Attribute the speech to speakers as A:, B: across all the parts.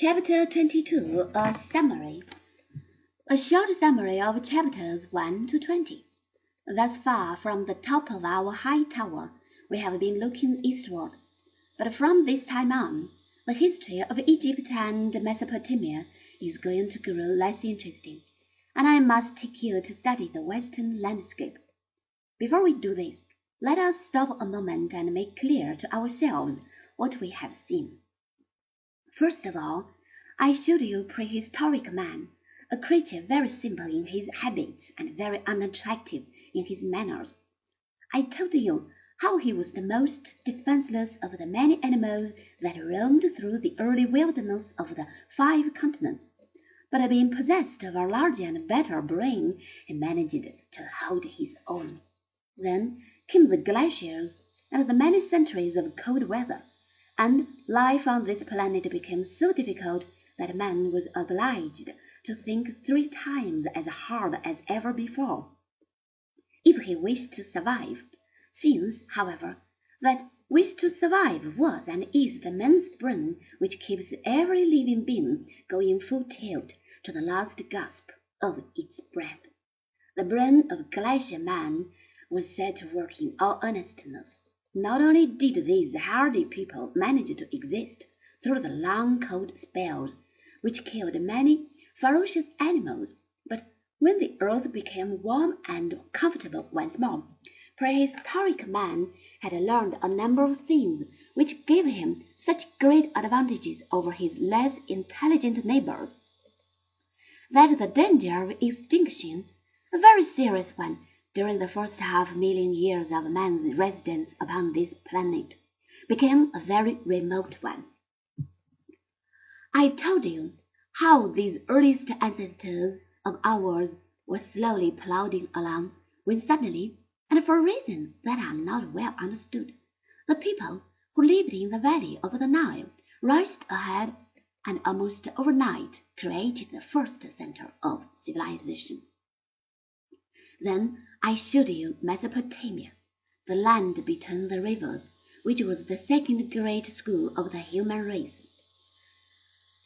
A: Chapter 22 A Summary A short summary of chapters 1 to 20. Thus far from the top of our high tower, we have been looking eastward. But from this time on, the history of Egypt and Mesopotamia is going to grow less interesting, and I must take you to study the Western landscape. Before we do this, let us stop a moment and make clear to ourselves what we have seen. First of all, I showed you prehistoric man, a creature very simple in his habits and very unattractive in his manners. I told you how he was the most defenseless of the many animals that roamed through the early wilderness of the five continents, but being possessed of a larger and better brain, he managed to hold his own. Then came the glaciers and the many centuries of cold weather and life on this planet became so difficult that man was obliged to think three times as hard as ever before, if he wished to survive. Since, however, that wish to survive was and is the man's brain which keeps every living being going full tilt to the last gasp of its breath, the brain of glacier man was set to work in all earnestness. Not only did these hardy people manage to exist through the long cold spells which killed many ferocious animals, but when the earth became warm and comfortable once more, prehistoric man had learned a number of things which gave him such great advantages over his less intelligent neighbors, that the danger of extinction, a very serious one, during the first half million years of man's residence upon this planet, became a very remote one. I told you how these earliest ancestors of ours were slowly plodding along, when suddenly, and for reasons that are not well understood, the people who lived in the valley of the Nile rushed ahead and almost overnight created the first center of civilization. Then I showed you Mesopotamia, the land between the rivers, which was the second great school of the human race.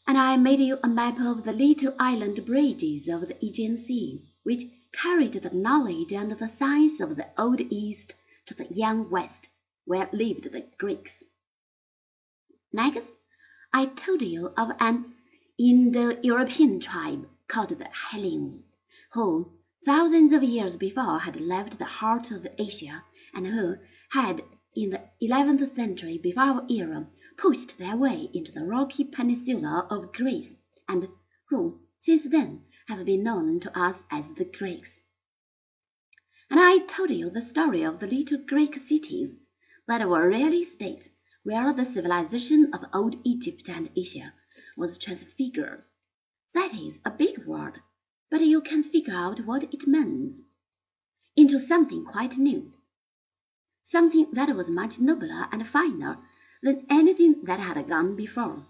A: And I made you a map of the little island bridges of the Aegean Sea, which carried the knowledge and the science of the Old East to the young West, where lived the Greeks. Next, I told you of an Indo-European tribe called the Hellenes, who thousands of years before had left the heart of Asia, and who had in the eleventh century before our era pushed their way into the rocky peninsula of Greece, and who since then have been known to us as the Greeks. And I told you the story of the little Greek cities that were really states where the civilization of old Egypt and Asia was transfigured. That is a big word but you can figure out what it means, into something quite new, something that was much nobler and finer than anything that had gone before.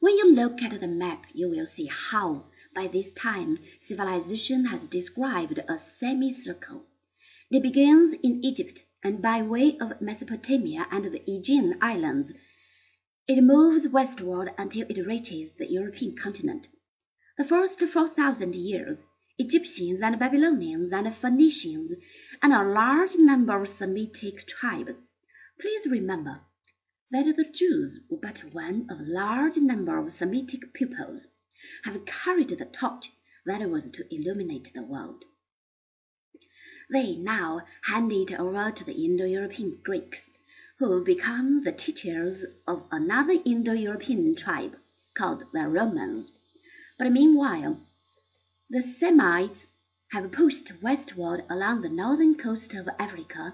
A: When you look at the map, you will see how, by this time, civilization has described a semicircle. It begins in Egypt, and by way of Mesopotamia and the Aegean islands, it moves westward until it reaches the European continent. The first four thousand years, Egyptians and Babylonians and Phoenicians and a large number of Semitic tribes. Please remember that the Jews were but one of a large number of Semitic peoples, have carried the torch that was to illuminate the world. They now hand it over to the Indo-European Greeks, who become the teachers of another Indo-European tribe called the Romans. But meanwhile, the Semites have pushed westward along the northern coast of Africa,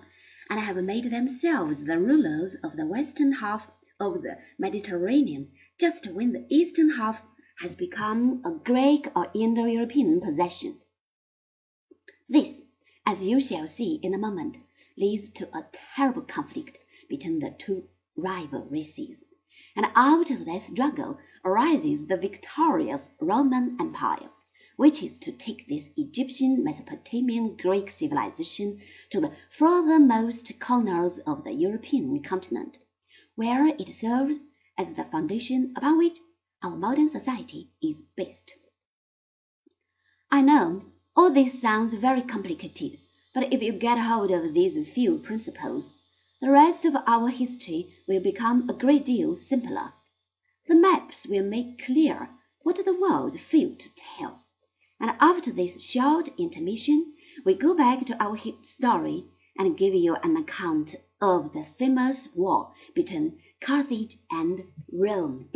A: and have made themselves the rulers of the western half of the Mediterranean, just when the eastern half has become a Greek or Indo-European possession. This, as you shall see in a moment, leads to a terrible conflict between the two rival races and out of that struggle arises the victorious Roman Empire, which is to take this Egyptian, Mesopotamian, Greek civilization to the furthermost corners of the European continent, where it serves as the foundation upon which our modern society is based. I know all this sounds very complicated, but if you get hold of these few principles, the rest of our history will become a great deal simpler. The maps will make clear what the world failed to tell. And after this short intermission, we go back to our story and give you an account of the famous war between Carthage and Rome.